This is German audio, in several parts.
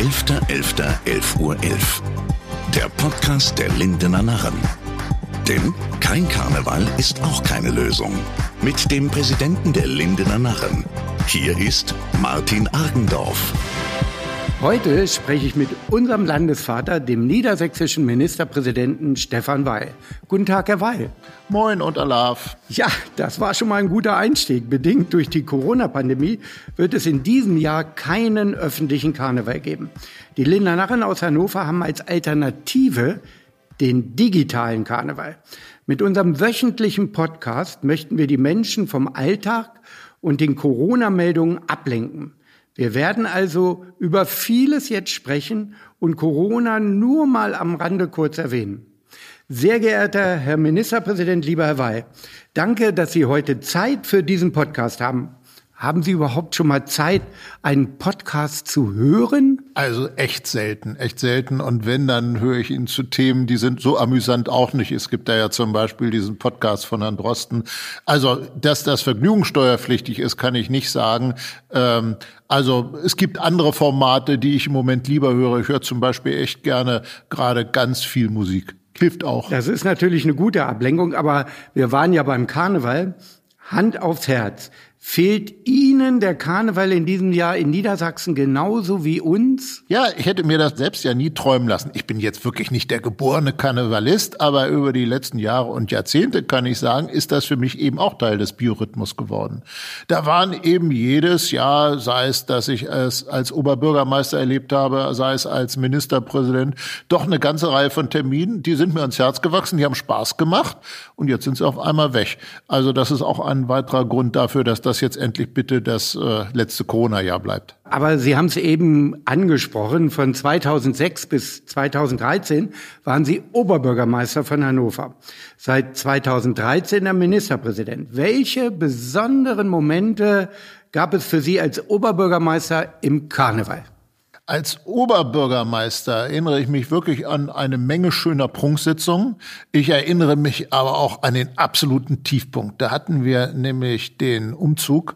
11.11.11 Uhr. 11. Der Podcast der Lindener Narren. Denn kein Karneval ist auch keine Lösung. Mit dem Präsidenten der Lindener Narren. Hier ist Martin Argendorf. Heute spreche ich mit unserem Landesvater, dem niedersächsischen Ministerpräsidenten Stefan Weil. Guten Tag, Herr Weil. Moin und Alaf. Ja, das war schon mal ein guter Einstieg. Bedingt durch die Corona-Pandemie wird es in diesem Jahr keinen öffentlichen Karneval geben. Die Linder Narren aus Hannover haben als Alternative den digitalen Karneval. Mit unserem wöchentlichen Podcast möchten wir die Menschen vom Alltag und den Corona-Meldungen ablenken. Wir werden also über vieles jetzt sprechen und Corona nur mal am Rande kurz erwähnen. Sehr geehrter Herr Ministerpräsident, lieber Herr Weil, danke, dass Sie heute Zeit für diesen Podcast haben. Haben Sie überhaupt schon mal Zeit, einen Podcast zu hören? Also echt selten, echt selten. Und wenn, dann höre ich ihn zu Themen, die sind so amüsant auch nicht. Es gibt da ja zum Beispiel diesen Podcast von Herrn Drosten. Also, dass das vergnügungssteuerpflichtig ist, kann ich nicht sagen. Ähm, also es gibt andere Formate, die ich im Moment lieber höre. Ich höre zum Beispiel echt gerne gerade ganz viel Musik. Hilft auch. Das ist natürlich eine gute Ablenkung, aber wir waren ja beim Karneval. Hand aufs Herz. Fehlt Ihnen der Karneval in diesem Jahr in Niedersachsen genauso wie uns? Ja, ich hätte mir das selbst ja nie träumen lassen. Ich bin jetzt wirklich nicht der geborene Karnevalist, aber über die letzten Jahre und Jahrzehnte kann ich sagen, ist das für mich eben auch Teil des Biorhythmus geworden. Da waren eben jedes Jahr, sei es, dass ich es als Oberbürgermeister erlebt habe, sei es als Ministerpräsident, doch eine ganze Reihe von Terminen, die sind mir ans Herz gewachsen, die haben Spaß gemacht und jetzt sind sie auf einmal weg. Also das ist auch ein weiterer Grund dafür, dass das jetzt endlich bitte das äh, letzte Corona-Jahr bleibt. Aber Sie haben es eben angesprochen, von 2006 bis 2013 waren Sie Oberbürgermeister von Hannover. Seit 2013 der Ministerpräsident. Welche besonderen Momente gab es für Sie als Oberbürgermeister im Karneval? Als Oberbürgermeister erinnere ich mich wirklich an eine Menge schöner Prunksitzungen. Ich erinnere mich aber auch an den absoluten Tiefpunkt. Da hatten wir nämlich den Umzug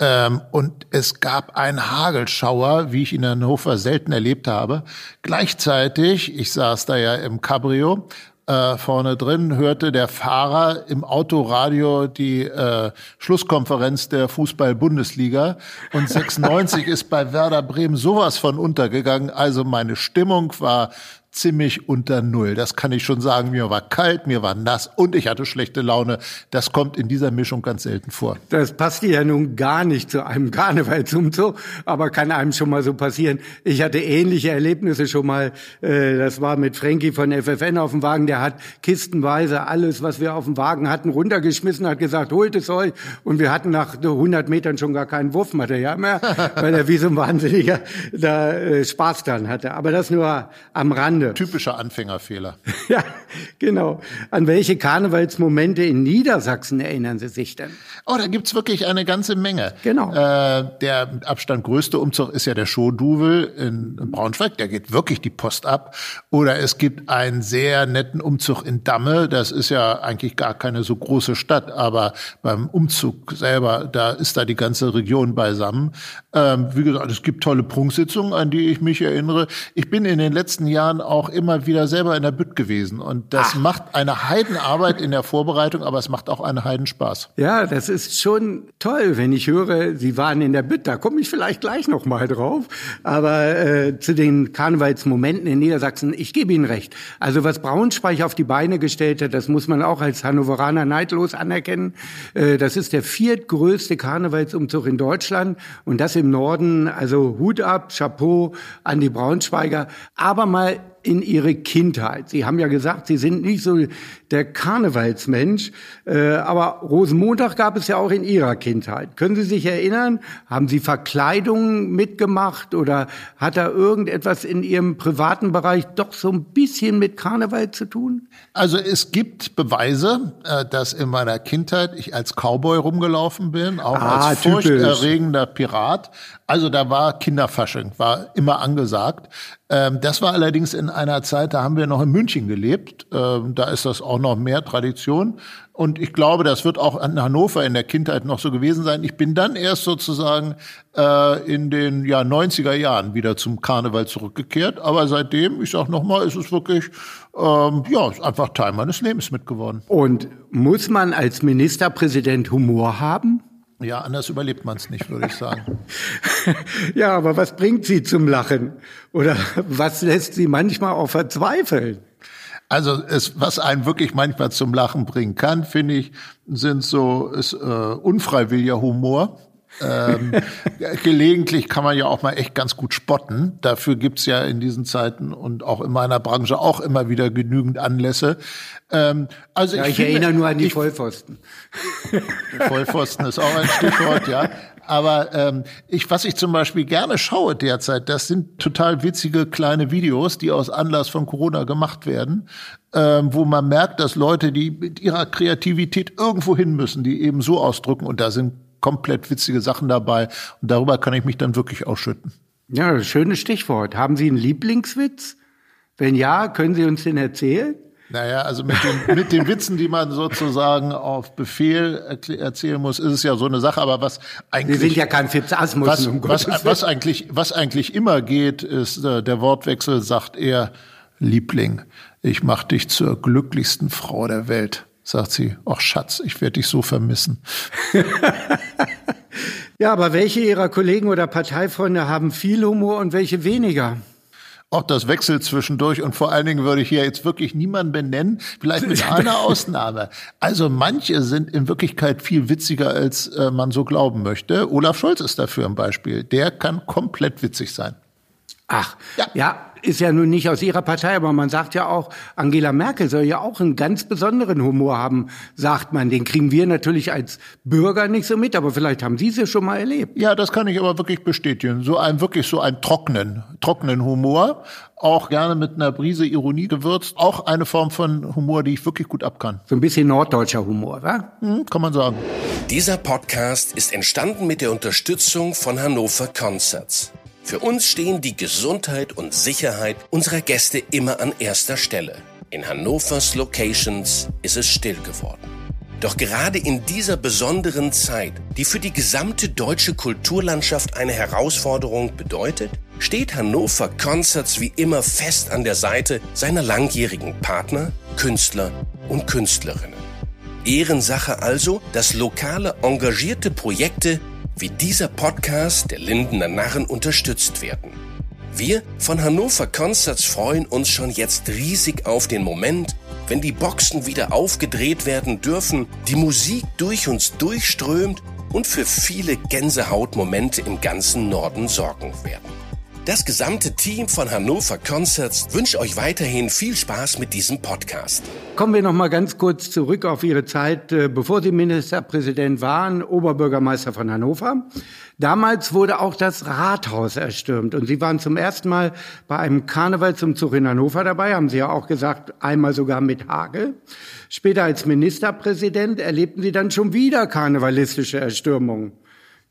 ähm, und es gab einen Hagelschauer, wie ich ihn in Hannover selten erlebt habe. Gleichzeitig, ich saß da ja im Cabrio, äh, vorne drin hörte der Fahrer im Autoradio die äh, Schlusskonferenz der Fußball-Bundesliga und 96 ist bei Werder Bremen sowas von untergegangen. Also meine Stimmung war ziemlich unter Null. Das kann ich schon sagen. Mir war kalt, mir war nass und ich hatte schlechte Laune. Das kommt in dieser Mischung ganz selten vor. Das passt ja nun gar nicht zu einem Karnevalsumzug, aber kann einem schon mal so passieren. Ich hatte ähnliche Erlebnisse schon mal. Äh, das war mit Frankie von FFN auf dem Wagen. Der hat kistenweise alles, was wir auf dem Wagen hatten, runtergeschmissen, hat gesagt, holt es euch. Und wir hatten nach 100 Metern schon gar kein Wurfmaterial mehr, weil er wie so ein Wahnsinniger da äh, Spaß dran hatte. Aber das nur am Rande. Ende. Typischer Anfängerfehler. ja, genau. An welche Karnevalsmomente in Niedersachsen erinnern Sie sich denn? Oh, da gibt's wirklich eine ganze Menge. Genau. Äh, der mit Abstand größte Umzug ist ja der Showduvel in Braunschweig. Da geht wirklich die Post ab. Oder es gibt einen sehr netten Umzug in Damme. Das ist ja eigentlich gar keine so große Stadt, aber beim Umzug selber, da ist da die ganze Region beisammen. Ähm, wie gesagt, es gibt tolle Prunksitzungen, an die ich mich erinnere. Ich bin in den letzten Jahren auch immer wieder selber in der Bütt gewesen. Und das Ach. macht eine Heidenarbeit in der Vorbereitung, aber es macht auch einen Heidenspaß. Ja, das ist schon toll, wenn ich höre, Sie waren in der Bütt. Da komme ich vielleicht gleich noch mal drauf. Aber äh, zu den Karnevalsmomenten in Niedersachsen, ich gebe Ihnen recht. Also was Braunschweig auf die Beine gestellt hat, das muss man auch als Hannoveraner neidlos anerkennen. Äh, das ist der viertgrößte Karnevalsumzug in Deutschland. Und das im Norden, also Hut ab, Chapeau an die Braunschweiger. Aber mal in ihre Kindheit. Sie haben ja gesagt, Sie sind nicht so der Karnevalsmensch, äh, aber Rosenmontag gab es ja auch in Ihrer Kindheit. Können Sie sich erinnern? Haben Sie Verkleidungen mitgemacht oder hat da irgendetwas in Ihrem privaten Bereich doch so ein bisschen mit Karneval zu tun? Also es gibt Beweise, äh, dass in meiner Kindheit ich als Cowboy rumgelaufen bin, auch ah, als furchterregender Pirat. Also da war Kinderfasching, war immer angesagt. Ähm, das war allerdings in einer Zeit, da haben wir noch in München gelebt. Ähm, da ist das auch noch mehr Tradition. Und ich glaube, das wird auch in Hannover in der Kindheit noch so gewesen sein. Ich bin dann erst sozusagen äh, in den ja, 90er Jahren wieder zum Karneval zurückgekehrt. Aber seitdem, ich sag nochmal, ist es wirklich ähm, ja, ist einfach Teil meines Lebens mitgeworden. Und muss man als Ministerpräsident Humor haben? Ja, anders überlebt man es nicht, würde ich sagen. ja, aber was bringt Sie zum Lachen? Oder was lässt Sie manchmal auch verzweifeln? Also es, was einen wirklich manchmal zum Lachen bringen kann, finde ich, sind so ist, äh, unfreiwilliger Humor ähm, gelegentlich kann man ja auch mal echt ganz gut spotten. Dafür gibt's ja in diesen Zeiten und auch in meiner Branche auch immer wieder genügend Anlässe. Ähm, also ja, ich, ich finde, erinnere nur an die ich, Vollpfosten. Vollpfosten ist auch ein Stichwort, ja. Aber ähm, ich, was ich zum Beispiel gerne schaue derzeit, das sind total witzige kleine Videos, die aus Anlass von Corona gemacht werden, ähm, wo man merkt, dass Leute, die mit ihrer Kreativität irgendwo hin müssen, die eben so ausdrücken, und da sind komplett witzige Sachen dabei. Und darüber kann ich mich dann wirklich ausschütten. Ja, schönes Stichwort. Haben Sie einen Lieblingswitz? Wenn ja, können Sie uns den erzählen? Naja, also mit den, mit den Witzen, die man sozusagen auf Befehl erzählen muss, ist es ja so eine Sache. Aber was eigentlich. Wir sind ja kein Fitzasmus. Was, um was, was, eigentlich, was eigentlich immer geht, ist, äh, der Wortwechsel sagt eher, Liebling, ich mach dich zur glücklichsten Frau der Welt sagt sie, ach Schatz, ich werde dich so vermissen. ja, aber welche Ihrer Kollegen oder Parteifreunde haben viel Humor und welche weniger? Auch das wechselt zwischendurch und vor allen Dingen würde ich hier jetzt wirklich niemanden benennen, vielleicht mit einer Ausnahme. Also manche sind in Wirklichkeit viel witziger, als äh, man so glauben möchte. Olaf Scholz ist dafür ein Beispiel. Der kann komplett witzig sein. Ach, ja. ja, ist ja nun nicht aus ihrer Partei, aber man sagt ja auch, Angela Merkel soll ja auch einen ganz besonderen Humor haben, sagt man. Den kriegen wir natürlich als Bürger nicht so mit, aber vielleicht haben Sie es ja schon mal erlebt. Ja, das kann ich aber wirklich bestätigen. So ein, wirklich so einen trockenen, trockenen Humor. Auch gerne mit einer Brise Ironie gewürzt. Auch eine Form von Humor, die ich wirklich gut abkann. So ein bisschen norddeutscher Humor, wa? Hm, kann man sagen. Dieser Podcast ist entstanden mit der Unterstützung von Hannover Concerts. Für uns stehen die Gesundheit und Sicherheit unserer Gäste immer an erster Stelle. In Hannovers Locations ist es still geworden. Doch gerade in dieser besonderen Zeit, die für die gesamte deutsche Kulturlandschaft eine Herausforderung bedeutet, steht Hannover Concerts wie immer fest an der Seite seiner langjährigen Partner, Künstler und Künstlerinnen. Ehrensache also, dass lokale engagierte Projekte wie dieser Podcast der Lindener Narren unterstützt werden. Wir von Hannover Concerts freuen uns schon jetzt riesig auf den Moment, wenn die Boxen wieder aufgedreht werden dürfen, die Musik durch uns durchströmt und für viele Gänsehautmomente im ganzen Norden sorgen werden. Das gesamte Team von Hannover Concerts wünscht euch weiterhin viel Spaß mit diesem Podcast. Kommen wir noch mal ganz kurz zurück auf Ihre Zeit, äh, bevor Sie Ministerpräsident waren, Oberbürgermeister von Hannover. Damals wurde auch das Rathaus erstürmt und Sie waren zum ersten Mal bei einem Karnevalsumzug in Hannover dabei, haben Sie ja auch gesagt, einmal sogar mit Hagel. Später als Ministerpräsident erlebten Sie dann schon wieder karnevalistische Erstürmungen.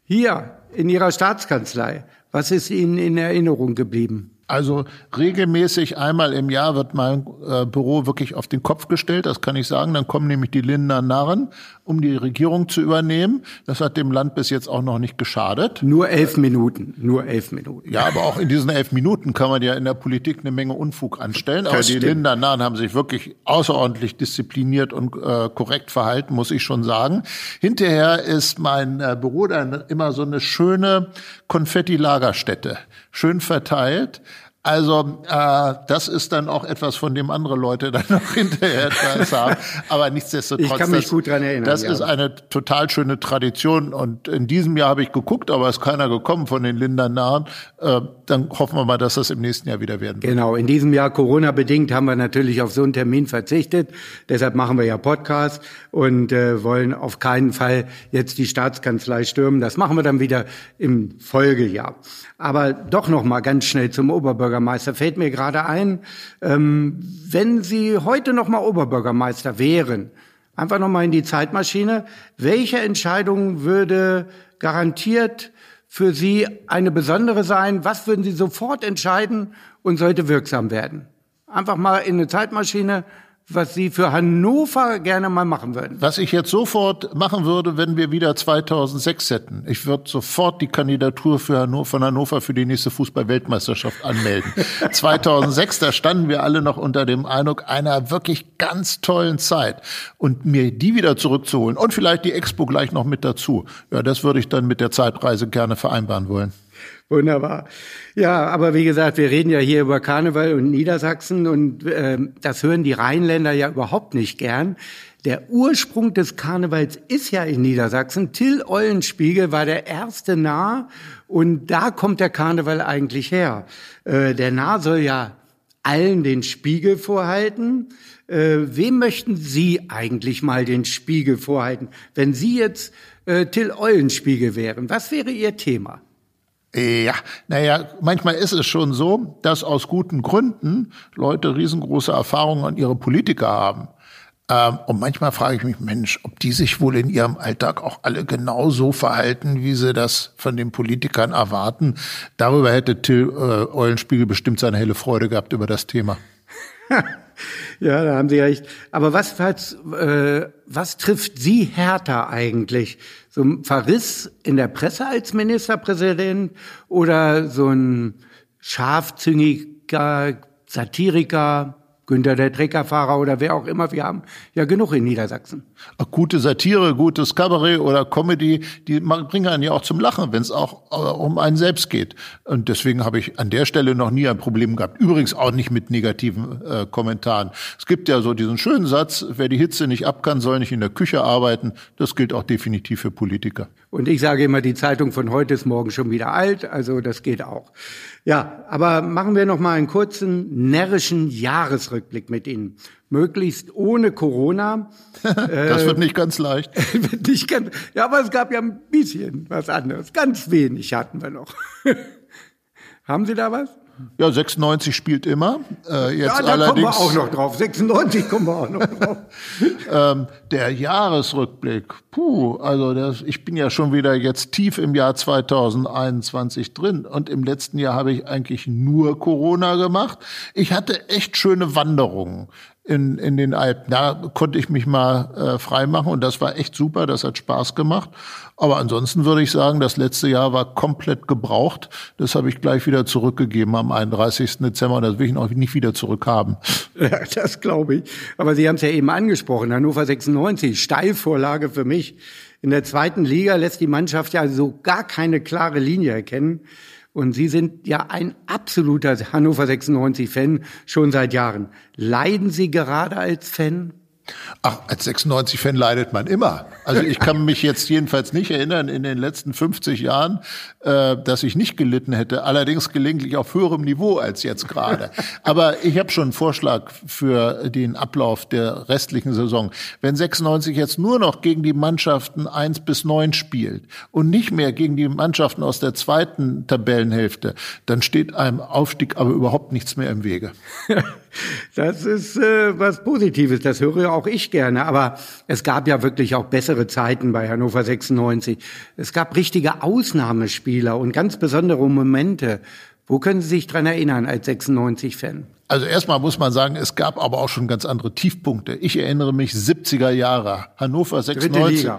Hier in Ihrer Staatskanzlei. Was ist Ihnen in Erinnerung geblieben? Also regelmäßig einmal im Jahr wird mein äh, Büro wirklich auf den Kopf gestellt, das kann ich sagen. Dann kommen nämlich die Lindner Narren, um die Regierung zu übernehmen. Das hat dem Land bis jetzt auch noch nicht geschadet. Nur elf Minuten, nur elf Minuten. Ja, aber auch in diesen elf Minuten kann man ja in der Politik eine Menge Unfug anstellen. Das aber stimmt. die Lindner Narren haben sich wirklich außerordentlich diszipliniert und äh, korrekt verhalten, muss ich schon sagen. Hinterher ist mein äh, Büro dann immer so eine schöne Konfetti-Lagerstätte, schön verteilt. Also äh, das ist dann auch etwas, von dem andere Leute dann noch hinterher etwas haben. Aber nichtsdestotrotz, ich kann mich das, gut dran erinnern, das ja. ist eine total schöne Tradition. Und in diesem Jahr habe ich geguckt, aber ist keiner gekommen von den Lindern Nahen. Äh, dann hoffen wir mal, dass das im nächsten Jahr wieder werden wird. Genau, in diesem Jahr Corona-bedingt haben wir natürlich auf so einen Termin verzichtet. Deshalb machen wir ja Podcast und äh, wollen auf keinen Fall jetzt die Staatskanzlei stürmen. Das machen wir dann wieder im Folgejahr. Aber doch noch mal ganz schnell zum Oberbürgermeister. Fällt mir gerade ein, ähm, wenn Sie heute noch mal Oberbürgermeister wären, einfach noch mal in die Zeitmaschine, welche Entscheidung würde garantiert für Sie eine besondere sein? Was würden Sie sofort entscheiden und sollte wirksam werden? Einfach mal in eine Zeitmaschine was Sie für Hannover gerne mal machen würden? Was ich jetzt sofort machen würde, wenn wir wieder 2006 hätten. Ich würde sofort die Kandidatur für Hannover, von Hannover für die nächste Fußball-Weltmeisterschaft anmelden. 2006, da standen wir alle noch unter dem Eindruck einer wirklich ganz tollen Zeit. Und mir die wieder zurückzuholen und vielleicht die Expo gleich noch mit dazu. Ja, das würde ich dann mit der Zeitreise gerne vereinbaren wollen. Wunderbar. Ja, aber wie gesagt, wir reden ja hier über Karneval und Niedersachsen und äh, das hören die Rheinländer ja überhaupt nicht gern. Der Ursprung des Karnevals ist ja in Niedersachsen. Till Eulenspiegel war der erste Narr und da kommt der Karneval eigentlich her. Äh, der Narr soll ja allen den Spiegel vorhalten. Äh, wem möchten Sie eigentlich mal den Spiegel vorhalten? Wenn Sie jetzt äh, Till Eulenspiegel wären, was wäre Ihr Thema? Ja, naja, manchmal ist es schon so, dass aus guten Gründen Leute riesengroße Erfahrungen an ihre Politiker haben. Ähm, und manchmal frage ich mich, Mensch, ob die sich wohl in ihrem Alltag auch alle genau so verhalten, wie sie das von den Politikern erwarten. Darüber hätte Till äh, Eulenspiegel bestimmt seine helle Freude gehabt über das Thema. ja, da haben Sie recht. Aber was, was, äh, was trifft Sie härter eigentlich? So ein Verriss in der Presse als Ministerpräsident oder so ein scharfzüngiger Satiriker, Günther der Treckerfahrer oder wer auch immer. Wir haben ja genug in Niedersachsen. Gute Satire, gutes Kabarett oder Comedy, die bringen einen ja auch zum Lachen, wenn es auch äh, um einen selbst geht. Und deswegen habe ich an der Stelle noch nie ein Problem gehabt. Übrigens auch nicht mit negativen äh, Kommentaren. Es gibt ja so diesen schönen Satz, wer die Hitze nicht ab kann, soll nicht in der Küche arbeiten. Das gilt auch definitiv für Politiker. Und ich sage immer, die Zeitung von heute ist morgen schon wieder alt, also das geht auch. Ja, aber machen wir noch mal einen kurzen närrischen Jahresrückblick mit Ihnen. Möglichst ohne Corona. das wird nicht ganz leicht. wird nicht ganz, ja, aber es gab ja ein bisschen was anderes. Ganz wenig hatten wir noch. Haben Sie da was? Ja, 96 spielt immer. Äh, jetzt ja, da allerdings, kommen wir auch noch drauf. 96 kommen wir auch noch drauf. ähm, der Jahresrückblick, puh, also das, ich bin ja schon wieder jetzt tief im Jahr 2021 drin und im letzten Jahr habe ich eigentlich nur Corona gemacht. Ich hatte echt schöne Wanderungen in, in den Alpen. Da konnte ich mich mal äh, frei machen und das war echt super, das hat Spaß gemacht. Aber ansonsten würde ich sagen, das letzte Jahr war komplett gebraucht. Das habe ich gleich wieder zurückgegeben am 31. Dezember und das will ich noch nicht wieder zurückhaben. Ja, das glaube ich. Aber Sie haben es ja eben angesprochen, Hannover 96, Steilvorlage für mich. In der zweiten Liga lässt die Mannschaft ja so gar keine klare Linie erkennen. Und Sie sind ja ein absoluter Hannover 96-Fan schon seit Jahren. Leiden Sie gerade als Fan? Ach, als 96-Fan leidet man immer. Also ich kann mich jetzt jedenfalls nicht erinnern in den letzten 50 Jahren, äh, dass ich nicht gelitten hätte. Allerdings gelegentlich auf höherem Niveau als jetzt gerade. Aber ich habe schon einen Vorschlag für den Ablauf der restlichen Saison. Wenn 96 jetzt nur noch gegen die Mannschaften 1 bis 9 spielt und nicht mehr gegen die Mannschaften aus der zweiten Tabellenhälfte, dann steht einem Aufstieg aber überhaupt nichts mehr im Wege. Das ist äh, was Positives, das höre auch ich gerne. Aber es gab ja wirklich auch bessere Zeiten bei Hannover 96. Es gab richtige Ausnahmespieler und ganz besondere Momente. Wo können Sie sich dran erinnern als 96-Fan? Also erstmal muss man sagen, es gab aber auch schon ganz andere Tiefpunkte. Ich erinnere mich 70er Jahre. Hannover 96.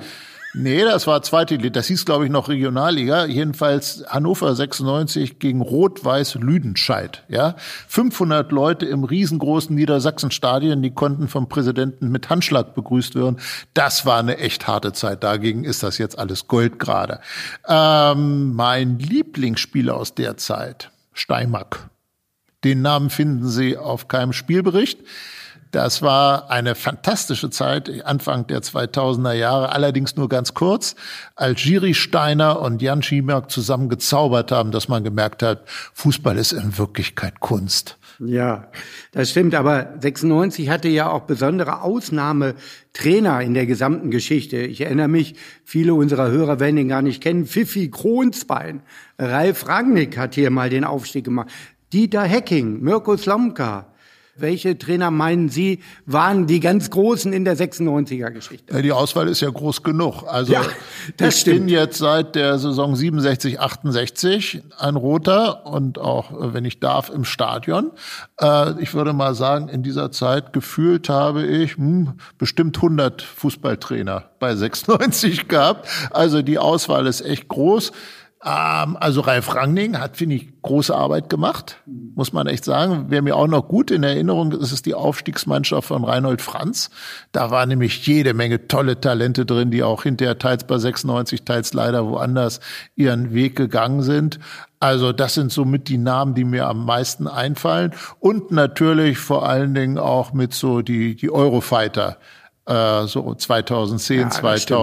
Nee, das war zweite Liga. Das hieß, glaube ich, noch Regionalliga. Jedenfalls Hannover 96 gegen Rot-Weiß Lüdenscheid. Ja, 500 Leute im riesengroßen Niedersachsenstadion, die konnten vom Präsidenten mit Handschlag begrüßt werden. Das war eine echt harte Zeit. Dagegen ist das jetzt alles Gold gerade. Ähm, mein Lieblingsspieler aus der Zeit, Steimack. Den Namen finden Sie auf keinem Spielbericht. Das war eine fantastische Zeit, Anfang der 2000er Jahre, allerdings nur ganz kurz, als Giri Steiner und Jan Schiemerk zusammen gezaubert haben, dass man gemerkt hat, Fußball ist in Wirklichkeit Kunst. Ja, das stimmt. Aber 96 hatte ja auch besondere Ausnahmetrainer in der gesamten Geschichte. Ich erinnere mich, viele unserer Hörer werden ihn gar nicht kennen. Pfiffi Kronsbein. Ralf Rangnick hat hier mal den Aufstieg gemacht. Dieter Hecking, Mirko Slomka, Welche Trainer meinen Sie, waren die ganz Großen in der 96er-Geschichte? Die Auswahl ist ja groß genug. Also Ja, ich stimmt. bin jetzt seit der Saison 67, 68 ein Roter und auch, wenn ich darf, im Stadion. Äh, Ich würde mal sagen, in dieser Zeit gefühlt habe ich hm, bestimmt 100 Fußballtrainer bei 96 gehabt. Also die Auswahl ist echt groß. Ähm, Also Ralf Rangning hat, finde ich, große Arbeit gemacht, muss man echt sagen. Wer mir auch noch gut in Erinnerung ist, ist die Aufstiegsmannschaft von Reinhold Franz. Da war nämlich jede Menge tolle Talente drin, die auch hinterher teils bei 96, teils leider woanders ihren Weg gegangen sind. Also das sind somit die Namen, die mir am meisten einfallen. Und natürlich vor allen Dingen auch mit so die, die Eurofighter. Äh, so 2010, Ja, das stimmt.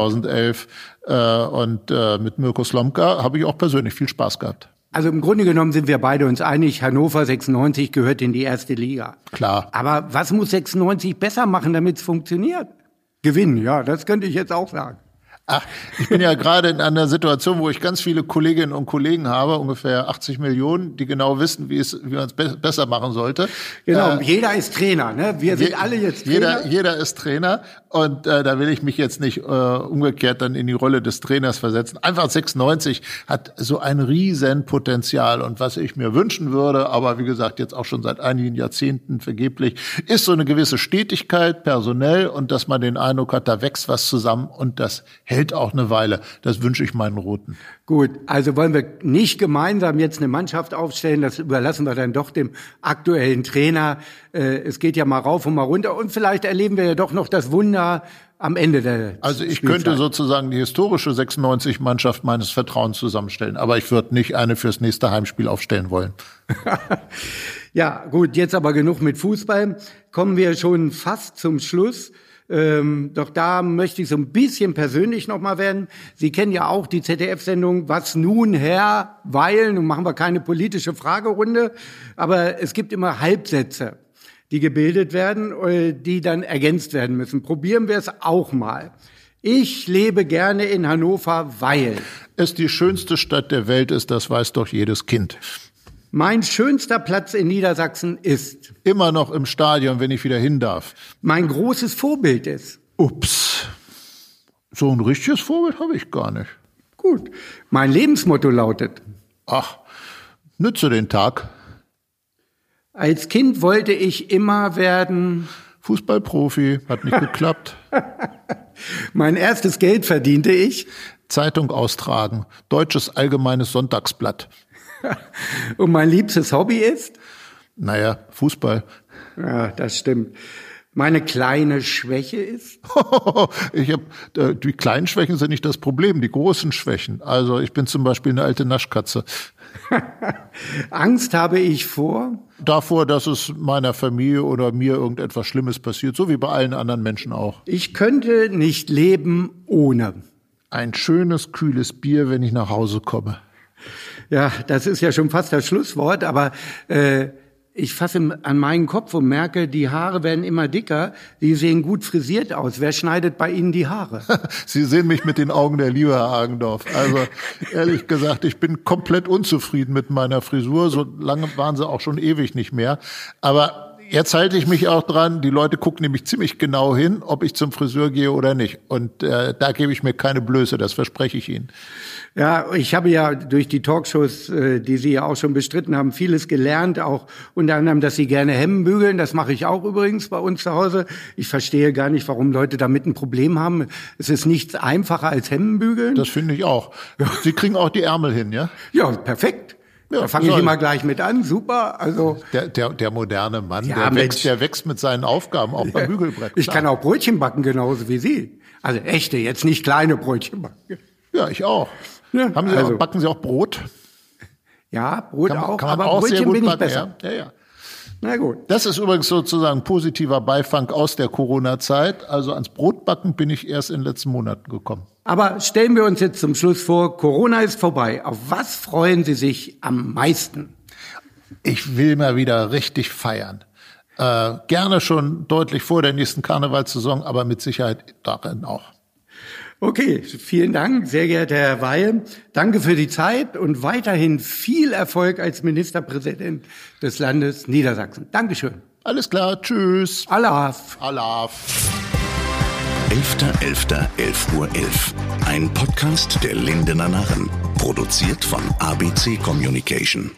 2011 äh, und äh, mit Mirko Slomka habe ich auch persönlich viel Spaß gehabt. Also im Grunde genommen sind wir beide uns einig, Hannover 96 gehört in die erste Liga. Klar. Aber was muss 96 besser machen, damit es funktioniert? Gewinnen, ja, das könnte ich jetzt auch sagen. Ach, ich bin ja gerade in einer Situation, wo ich ganz viele Kolleginnen und Kollegen habe, ungefähr 80 Millionen, die genau wissen, wie es, wie man es be besser machen sollte. Genau, Äh, jeder ist Trainer, ne? Wir sind Je- alle jetzt Trainer. Jeder, jeder ist Trainer und äh, da will ich mich jetzt nicht äh, umgekehrt dann in die Rolle des Trainers versetzen. Einfach 96 hat so ein Riesenpotenzial und was ich mir wünschen würde, aber wie gesagt jetzt auch schon seit einigen Jahrzehnten vergeblich, ist so eine gewisse Stetigkeit personell und dass man den Eindruck hat, da wächst was zusammen und das hält auch eine Weile. Das wünsche ich meinen Roten. Gut, also wollen wir nicht gemeinsam jetzt eine Mannschaft aufstellen, das überlassen wir dann doch dem aktuellen Trainer. Äh, es geht ja mal rauf und mal runter und vielleicht erleben wir ja doch noch das Wunder am Ende der Also ich Spielzeit. könnte sozusagen die historische 96-Mannschaft meines Vertrauens zusammenstellen, aber ich würde nicht eine fürs nächste Heimspiel aufstellen wollen. Ja, gut, jetzt aber genug mit Fußball. Kommen wir schon fast zum Schluss. Ähm, doch da möchte ich so ein bisschen persönlich nochmal werden. Sie kennen ja auch die ZDF-Sendung Was nun, Herr? Weil, nun machen wir keine politische Fragerunde, aber es gibt immer Halbsätze, die gebildet werden, äh, die dann ergänzt werden müssen. Probieren wir es auch mal. Ich lebe gerne in Hannover, weil Es die schönste Stadt der Welt ist, das weiß doch jedes Kind. Mein schönster Platz in Niedersachsen ist, Immer noch im Stadion, wenn ich wieder hin darf. mein großes Vorbild ist. Ups. So ein richtiges Vorbild habe ich gar nicht. Gut. Mein Lebensmotto lautet, Ach, nütze den Tag. als Kind wollte ich immer werden, Fußballprofi, hat nicht geklappt. mein erstes Geld verdiente ich Zeitung austragen. Deutsches Allgemeines Sonntagsblatt. und mein liebstes Hobby ist, Naja, Fußball. ja, das stimmt, meine kleine Schwäche ist, ich hab, äh, die kleinen Schwächen sind nicht das Problem, die großen Schwächen. Also ich bin zum Beispiel eine alte Naschkatze. Angst habe ich vor, Davor, dass es meiner Familie oder mir irgendetwas Schlimmes passiert, so wie bei allen anderen Menschen auch. ich könnte nicht leben ohne. Ein schönes, kühles Bier, wenn ich nach Hause komme. Ja, das ist ja schon fast das Schlusswort, aber äh, ich fasse an meinen Kopf und merke, die Haare werden immer dicker, die sehen gut frisiert aus. Wer schneidet bei Ihnen die Haare? Sie sehen mich mit den Augen der Liebe, Herr Hagendorf. Also ehrlich gesagt, ich bin komplett unzufrieden mit meiner Frisur. So lange waren sie auch schon ewig nicht mehr. Aber jetzt halte ich mich auch dran. Die Leute gucken nämlich ziemlich genau hin, ob ich zum Friseur gehe oder nicht. Und äh, da gebe ich mir keine Blöße, das verspreche ich Ihnen. Ja, ich habe ja durch die Talkshows, äh, die Sie ja auch schon bestritten haben, vieles gelernt, auch unter anderem, dass Sie gerne Hemden bügeln. Das mache ich auch übrigens bei uns zu Hause. Ich verstehe gar nicht, warum Leute damit ein Problem haben. Es ist nichts einfacher als Hemden bügeln. Das finde ich auch. Sie kriegen auch die Ärmel hin, ja? ja, perfekt. Ja, da fange ich immer gleich mit an. Super. Also Der, der, der moderne Mann, Ja, der, wächst, der wächst mit seinen Aufgaben auch beim Bügelbrett. ich klar. kann auch Brötchen backen genauso wie Sie. Also echte, jetzt nicht kleine Brötchen backen. Ja, ich auch. Ja, Haben Sie also- auch, backen Sie auch Brot? Ja, Brot Kann auch, kann aber auch Brötchen bin ich backen, besser. Ja? Ja, ja. Na gut. Das ist übrigens sozusagen positiver Beifang aus der Corona-Zeit. Also ans Brotbacken bin ich erst in den letzten Monaten gekommen. Aber stellen wir uns jetzt zum Schluss vor, Corona ist vorbei. Auf was freuen Sie sich am meisten? Ich will mal wieder richtig feiern. Äh, gerne schon deutlich vor der nächsten Karnevalssaison, aber mit Sicherheit darin auch. Okay, vielen Dank, sehr geehrter Herr Weil. Danke für die Zeit und weiterhin viel Erfolg als Ministerpräsident des Landes Niedersachsen. Dankeschön. Alles klar, tschüss. Alaf. Alaf. 11.11.11 Uhr 11. Ein Podcast der Lindener Narren. Produziert von ABC Communication.